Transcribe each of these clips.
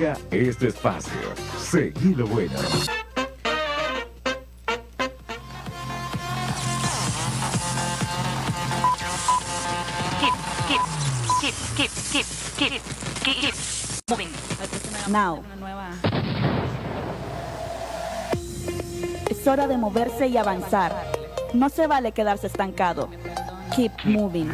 Dedica este espacio. Seguí lo bueno. keep, keep, keep, keep, keep, keep, keep moving. Now. Es hora de moverse y avanzar. No se vale quedarse estancado. Keep moving.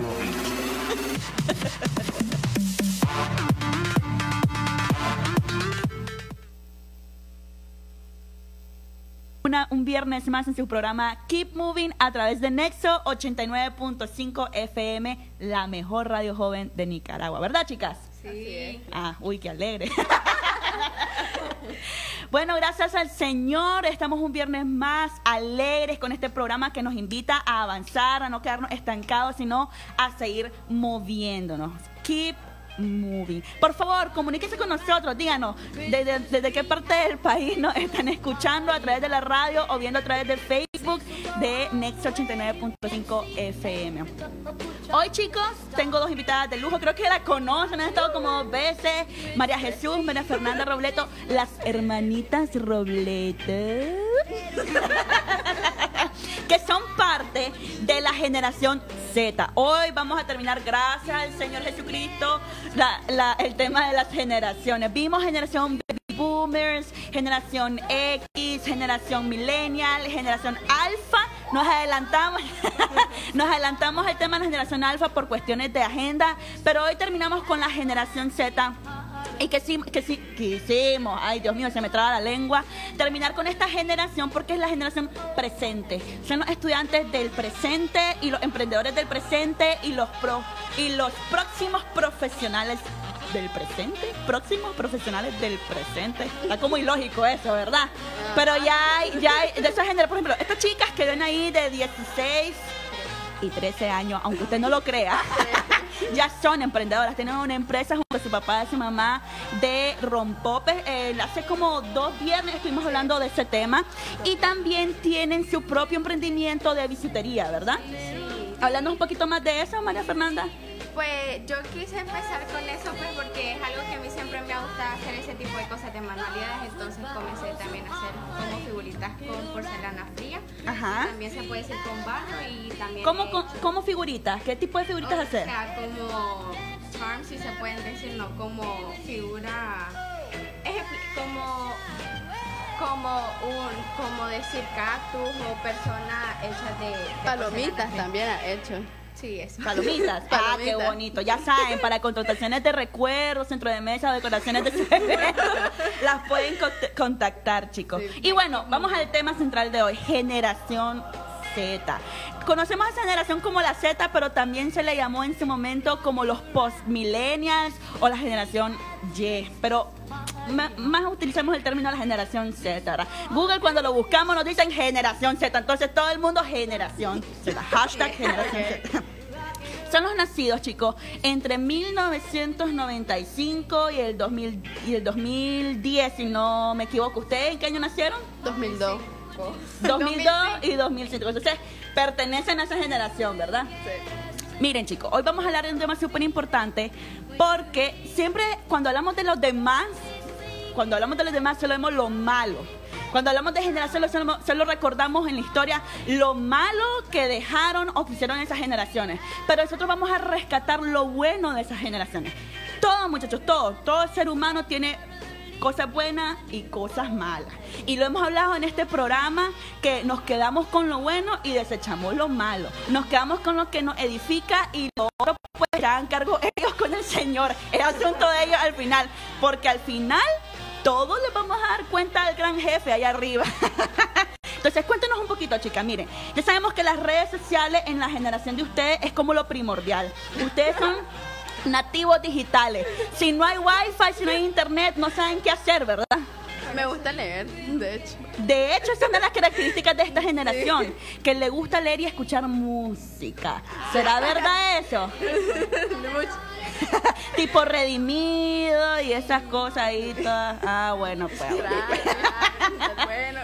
Una- un viernes más en su programa Keep Moving a través de Nexo 89.5 FM, la mejor radio joven de Nicaragua. ¿Verdad, chicas? Sí. Ah, uy, qué alegre. bueno, gracias al Señor, estamos un viernes más alegres con este programa que nos invita a avanzar, a no quedarnos estancados, sino a seguir moviéndonos. Keep Por favor, comuníquese con nosotros, díganos desde, desde qué parte del país nos están escuchando a través de la radio o viendo a través de Facebook de Next 89.5 FM. Hoy, chicos, tengo dos invitadas de lujo. Creo que la conocen, han estado como dos veces. María Jesús, María Fernanda Robleto, las hermanitas Robleto. que son parte de la generación Hoy vamos a terminar, gracias al Señor Jesucristo, la- la- el tema de las generaciones. Vimos generación baby boomers, generación X, generación millennial, generación alfa. Nos adelantamos, nos adelantamos el tema de la generación alfa por cuestiones de agenda, pero hoy terminamos con la generación Z. Y que sí, que sí, quisimos, ay Dios mío, se me traba la lengua, terminar con esta generación porque es la generación presente. Son los estudiantes del presente y los emprendedores del presente y los pro, y los próximos profesionales del presente, próximos profesionales del presente. Está como ilógico eso, ¿verdad? Pero ya hay, ya hay, de esa generación, por ejemplo, estas chicas que ven ahí de 16 y 13 años, aunque usted no lo crea, ya son emprendedoras. Tienen una empresa junto a su papá y su mamá de rompopes. Eh, hace como dos viernes estuvimos hablando de ese tema. Y también tienen su propio emprendimiento de bisutería, ¿verdad? Hablando un poquito más de eso, María Fernanda. Pues yo quise empezar con eso pues porque es algo que a mí siempre me ha gustado hacer ese tipo de cosas de manualidades, entonces comencé también a hacer como figuritas con porcelana fría. Ajá. También se puede hacer con barro y también ¿Cómo, he co- hecho- cómo figuritas? ¿Qué tipo de figuritas o hacer? sea, como charms si se pueden decir, no como figura como como un como decir cactus o persona hecha de, de Palomitas también ha hecho. Sí, eso. Palomitas. Ah, qué Palomitas. bonito. Ya saben, para contrataciones de recuerdos, centro de mesa, decoraciones de las pueden cont- contactar, chicos. Sí. Y bueno, vamos al tema central de hoy, generación Z. Conocemos a esa generación como la Z, pero también se le llamó en su momento como los post-millennials o la generación Y. Pero más utilizamos el término la generación Z. ¿verdad? Google cuando lo buscamos nos dicen generación Z. Entonces todo el mundo generación Z. Hashtag generación Z. Son los nacidos, chicos, entre 1995 y el, 2000, y el 2010, si no me equivoco. ¿Ustedes en qué año nacieron? 2002. 2002 y 2005. Entonces, pertenecen a esa generación, ¿verdad? Miren, chicos, hoy vamos a hablar de un tema súper importante porque siempre cuando hablamos de los demás, cuando hablamos de los demás, solo vemos lo malo. Cuando hablamos de generación, solo, recordamos en la historia lo malo que dejaron o hicieron esas generaciones. Pero nosotros vamos a rescatar lo bueno de esas generaciones. Todos, muchachos, todos, todo ser humano tiene cosas buenas y cosas malas. Y lo hemos hablado en este programa que nos quedamos con lo bueno y desechamos lo malo. Nos quedamos con lo que nos edifica y lo otro pues han cargo ellos con el Señor. Es asunto de ellos al final. Porque al final todos les vamos a dar cuenta al gran jefe allá arriba. Entonces, cuéntenos un poquito, chicas. Miren, ya sabemos que las redes sociales en la generación de ustedes es como lo primordial. Ustedes son nativos digitales. Si no hay wifi, si no hay internet, no saben qué hacer, ¿verdad? Me gusta leer, de hecho. De hecho, esa es una de las características de esta generación, que le gusta leer y escuchar música. ¿Será verdad eso? tipo redimido y esas cosas ahí todas. Ah, bueno, pues. bueno.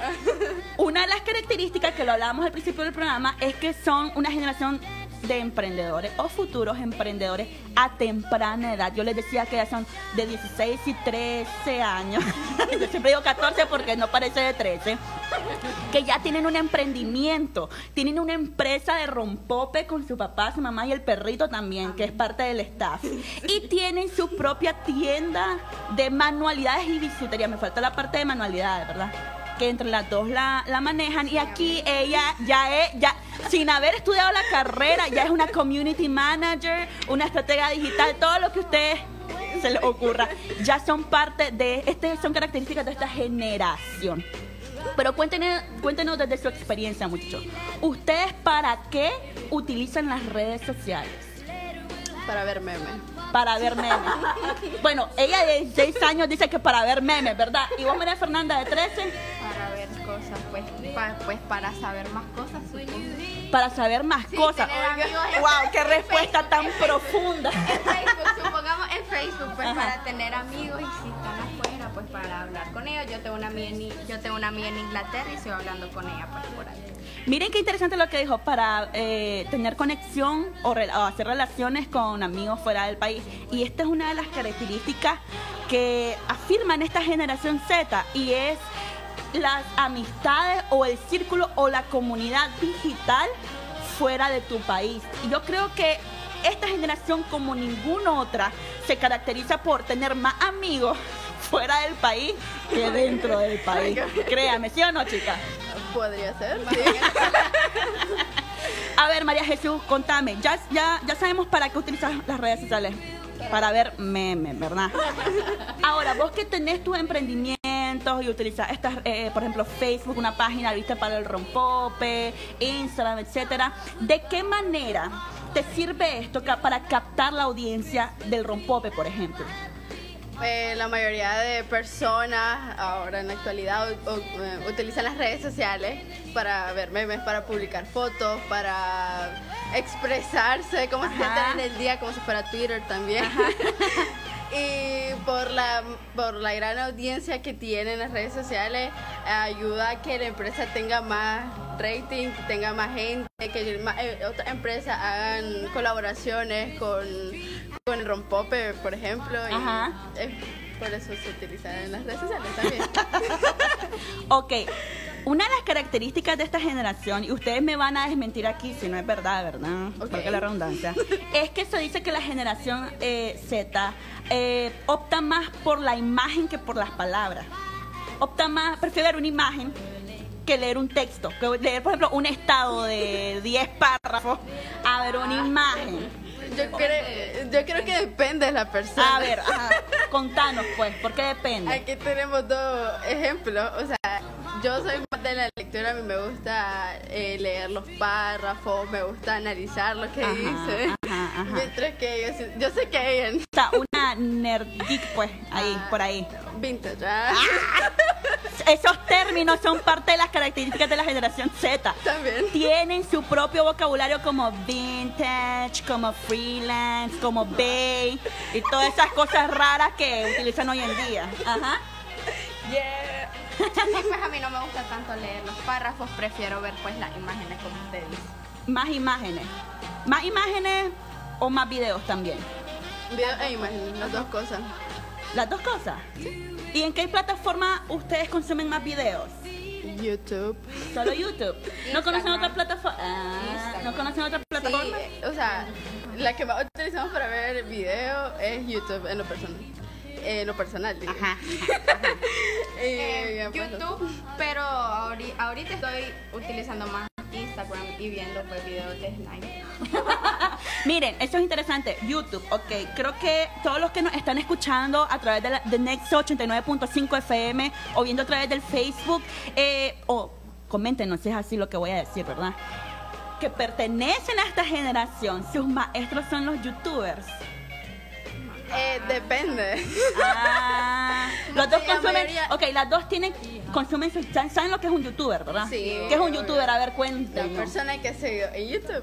Una de las características que lo hablábamos al principio del programa es que son una generación de emprendedores o futuros emprendedores a temprana edad. Yo les decía que ya son de 16 y 13 años. Yo siempre digo 14 porque no parece de 13. Que ya tienen un emprendimiento, tienen una empresa de rompope con su papá, su mamá y el perrito también, que es parte del staff. Y tienen su propia tienda de manualidades y bisutería. Me falta la parte de manualidades, ¿verdad? que entre las dos la, la manejan y aquí ella ya es, ya sin haber estudiado la carrera, ya es una community manager, una estratega digital, todo lo que ustedes se les ocurra, ya son parte de, este, son características de esta generación. Pero cuéntenos, cuéntenos desde su experiencia, muchachos. ¿Ustedes para qué utilizan las redes sociales? Para ver memes. Para ver memes. Bueno, ella de 16 años dice que para ver memes, ¿verdad? ¿Y vos, María Fernanda, de 13? Cosas, pues, pa- pues para saber más cosas. supongo. Para saber más Sí, cosas. ¡Wow! ¡Qué respuesta tan profunda! En Facebook, supongamos en Facebook, pues Ajá. para tener amigos y si están afuera, pues para hablar con ellos. Yo tengo una amiga en, yo tengo una amiga en Inglaterra y estoy hablando con ella pues por ahí. Miren qué interesante lo que dijo, para eh, tener conexión o, rela- o hacer relaciones con amigos fuera del país. Y esta es una de las características que afirman esta generación Z y es las amistades o el círculo o la comunidad digital fuera de tu país. Y yo creo que esta generación como ninguna otra se caracteriza por tener más amigos fuera del país que dentro del país. Créame, ¿sí o no, chicas? Podría ser. sí. A ver, María Jesús, contame. Ya, ya, ya sabemos para qué utilizas las redes sociales. Para ver memes, ¿verdad? Ahora, vos que tenés tus y utilizas estas, eh, por ejemplo, Facebook, una página, viste, para el rompope, Instagram, etcétera. ¿De qué manera te sirve esto para captar la audiencia del rompope, por ejemplo? Eh, la mayoría de personas ahora en la actualidad u- eh, utilizan las redes sociales para ver memes, para publicar fotos, para expresarse, cómo se sienten en el día, como si fuera Twitter también. y por la, por la gran audiencia que tienen las redes sociales, ayuda a que la empresa tenga más rating, que tenga más gente, que más, eh, otras empresas hagan colaboraciones con, con el rompope, por ejemplo. Y Ajá. es por eso se utiliza en las redes sociales también. Ok, una de las características de esta generación, y ustedes me van a desmentir aquí si no es verdad, ¿verdad? Ok. Porque la redundancia, es que se dice que la generación eh, Z eh, opta más por la imagen que por las palabras. Opta más, prefiere ver una imagen que leer un texto, que leer, por ejemplo, un estado de 10 párrafos a ver una imagen. Yo creo, yo creo que depende de la persona. A ver, ajá, contanos pues, ¿por qué depende? Aquí tenemos dos ejemplos. O sea, yo soy más de la lectura, a mí me gusta eh, leer los párrafos, me gusta analizar lo que Ajá, dice. ajá, ajá. Mientras que ellos, yo sé que O sea, una nerd geek pues, ahí, Ah. por ahí. vintage, ¿ah? Esos términos son parte de las características de la generación Z. también. Tienen su propio vocabulario como vintage, como freelance, como bay y todas esas cosas raras que utilizan hoy en día. Ajá. Yeah. Pues a mí no me gusta tanto leer los párrafos, prefiero ver pues las imágenes como ustedes. Más imágenes. Más imágenes o más videos también. Video e imagen, las dos cosas. Las dos cosas. ¿Y en qué plataforma ustedes consumen más videos? YouTube. Solo YouTube. ¿No conocen otra plataforma? Ah, ¿No conocen otra plataforma? eh, o sea, la que más utilizamos para ver video es YouTube en lo personal. En lo personal, digo. Ajá. Eh, pues, YouTube, pero ahori- ahorita estoy utilizando más Instagram y viendo pues videos de slime. Miren, eso es interesante. YouTube, ok. Creo que todos los que nos están escuchando a través de, la, de Nexo 89.5 FM o viendo a través del Facebook, eh, o coméntenos si es así lo que voy a decir, ¿verdad? Que pertenecen a esta generación, sus maestros son los youtubers. Eh, depende. Ah, los dos la consumen. mayoría- Ok, las dos tienen. Consumen. su- ¿Saben lo que es un youtuber, verdad? Sí. ¿Qué es un youtuber? A ver, La cuéntenos. persona que se en YouTube.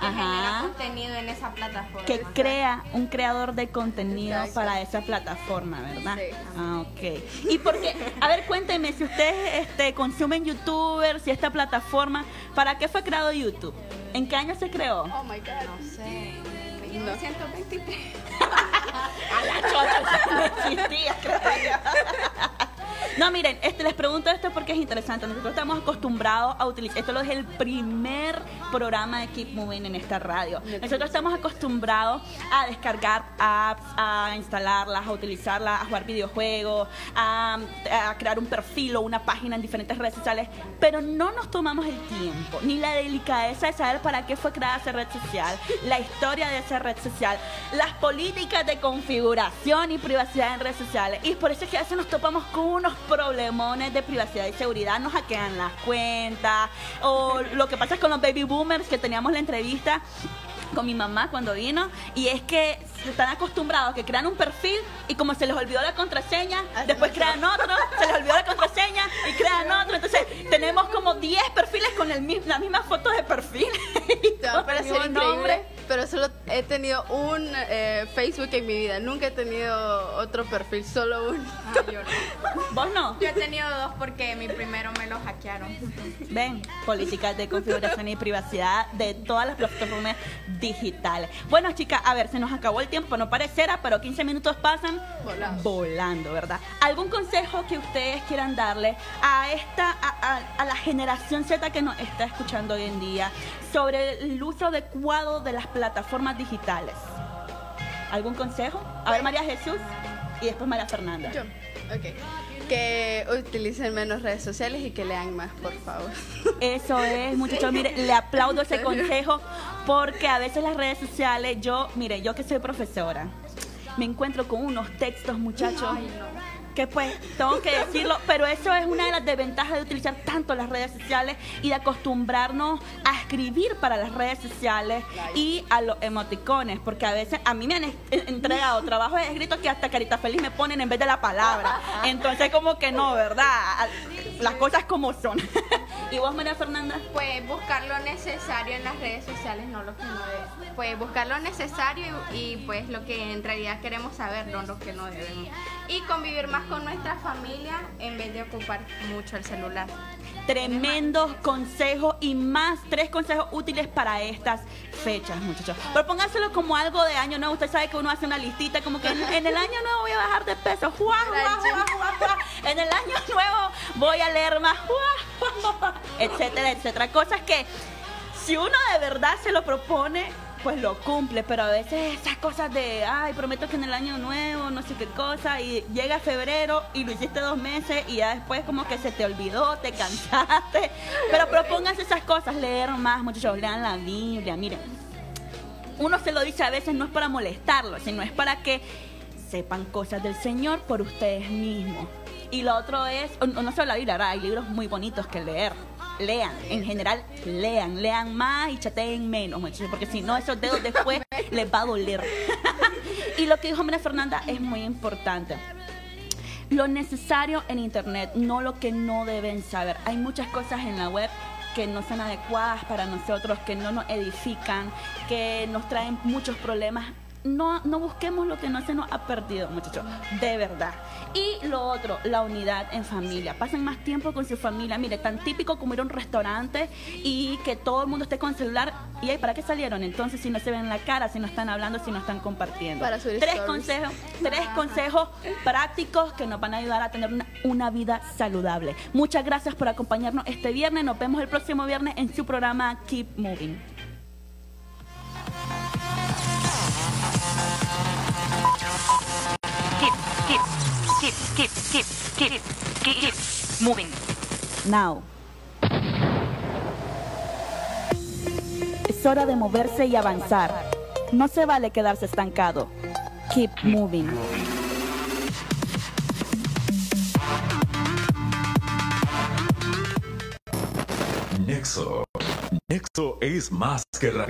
que Ajá. contenido en esa plataforma. que crea un creador de contenido Exacto. para esa plataforma, ¿verdad? Sí. Ah, ok. Y porque, a ver, cuéntenme, si ustedes este, consumen youtubers y esta plataforma, ¿para qué fue creado YouTube? ¿En qué año se creó? Oh my god. No sé. 1923. A la chota, no existía, creo. No, miren, este, les pregunto esto porque es interesante. Nosotros estamos acostumbrados a utilizar. Esto es el primer programa de Keep Moving en esta radio. Nosotros estamos acostumbrados a descargar apps, a instalarlas, a utilizarlas, a jugar videojuegos, a, a crear un perfil o una página en diferentes redes sociales, pero no nos tomamos el tiempo ni la delicadeza de saber para qué fue creada esa red social, la historia de esa red social, las políticas de configuración y privacidad en redes sociales. Y por eso es que a veces nos topamos con unos problemones de privacidad y seguridad, nos hackean las cuentas, o lo que pasa con los baby boomers que teníamos la entrevista con mi mamá cuando vino y es que están acostumbrados a que crean un perfil y como se les olvidó la contraseña, Así después crean otro, se les olvidó la contraseña y crean otro. Entonces tenemos como 10 perfiles con el, la misma foto eh, Facebook en mi vida. Nunca he tenido otro perfil, solo uno. Ah, yo no. ¿Vos no? Yo he tenido dos porque mi primero me lo hackearon. Ven, políticas de configuración y privacidad de todas las plataformas digitales. Bueno, chicas, a ver, se nos acabó el tiempo, no pareciera, pero 15 minutos pasan Volando. volando, ¿verdad? ¿Algún consejo que ustedes quieran darle a esta, a, a- a la generación Z que nos está escuchando hoy en día sobre el uso adecuado de las plataformas digitales? ¿Algún consejo? A ver, María Jesús y después María Fernanda. Yo, ok. Que utilicen menos redes sociales y que lean más, por favor. Eso es, muchachos, mire, le aplaudo ese consejo porque a veces las redes sociales, yo, mire, yo que soy profesora, me encuentro con unos textos, muchachos, que pues tengo que decirlo, pero eso es una de las desventajas de utilizar tanto las redes sociales y de acostumbrarnos a escribir para las redes sociales y a los emoticones, porque a veces a mí me han entregado trabajos escritos que hasta carita feliz me ponen en vez de la palabra. Entonces como que no, ¿verdad? Las cosas como son. ¿Y vos, María Fernanda? Pues buscar lo necesario en las redes sociales, no lo que no debemos. Pues buscar lo necesario y, y, pues lo que en realidad queremos saber, no lo que no debemos. Y convivir más con nuestra familia en vez de ocupar mucho el celular. Tremendos consejos y más tres consejos útiles para estas fechas, muchachos. Propónganselo como algo de año nuevo. Usted sabe que uno hace una listita como que en, el año nuevo voy a bajar de peso. En el año nuevo voy a leer más. Etcétera, etcétera. Cosas que si uno de verdad se lo propone, pues lo cumple, pero a veces esas cosas de, ay, prometo que en el año nuevo, no sé qué cosa, y llega febrero y lo hiciste dos meses y ya después como que se te olvidó, te cansaste, pero propónganse esas cosas, leer más, muchachos, lean la Biblia, miren, uno se lo dice a veces no es para molestarlo, sino es para que sepan cosas del Señor por ustedes mismos. Y lo otro es, no solo la Biblia, ¿verdad? hay libros muy bonitos que leer. Lean, en general, lean, lean más y chateen menos, muchachos, porque si no, esos dedos después les va a doler. y lo que dijo María Fernanda es muy importante lo necesario en internet, no lo que no deben saber. Hay muchas cosas en la web que no son adecuadas para nosotros, que no nos edifican, que nos traen muchos problemas. No, no busquemos lo que no se nos ha perdido, muchachos, de verdad. Y lo otro, la unidad en familia. Pasen más tiempo con su familia. Mire, tan típico como ir a un restaurante y que todo el mundo esté con el celular. ¿Y ahí para qué salieron? Entonces, si no se ven la cara, si no están hablando, si no están compartiendo. Para Tres stories. consejos, tres consejos prácticos que nos van a ayudar a tener una, una vida saludable. Muchas gracias por acompañarnos este viernes. Nos vemos el próximo viernes en su programa Keep Moving. Keep, keep, keep, keep, keep, keep, keep moving. Now. Es hora de moverse y avanzar. No se vale quedarse estancado. Keep moving. Nexo. Nexo es más que radio.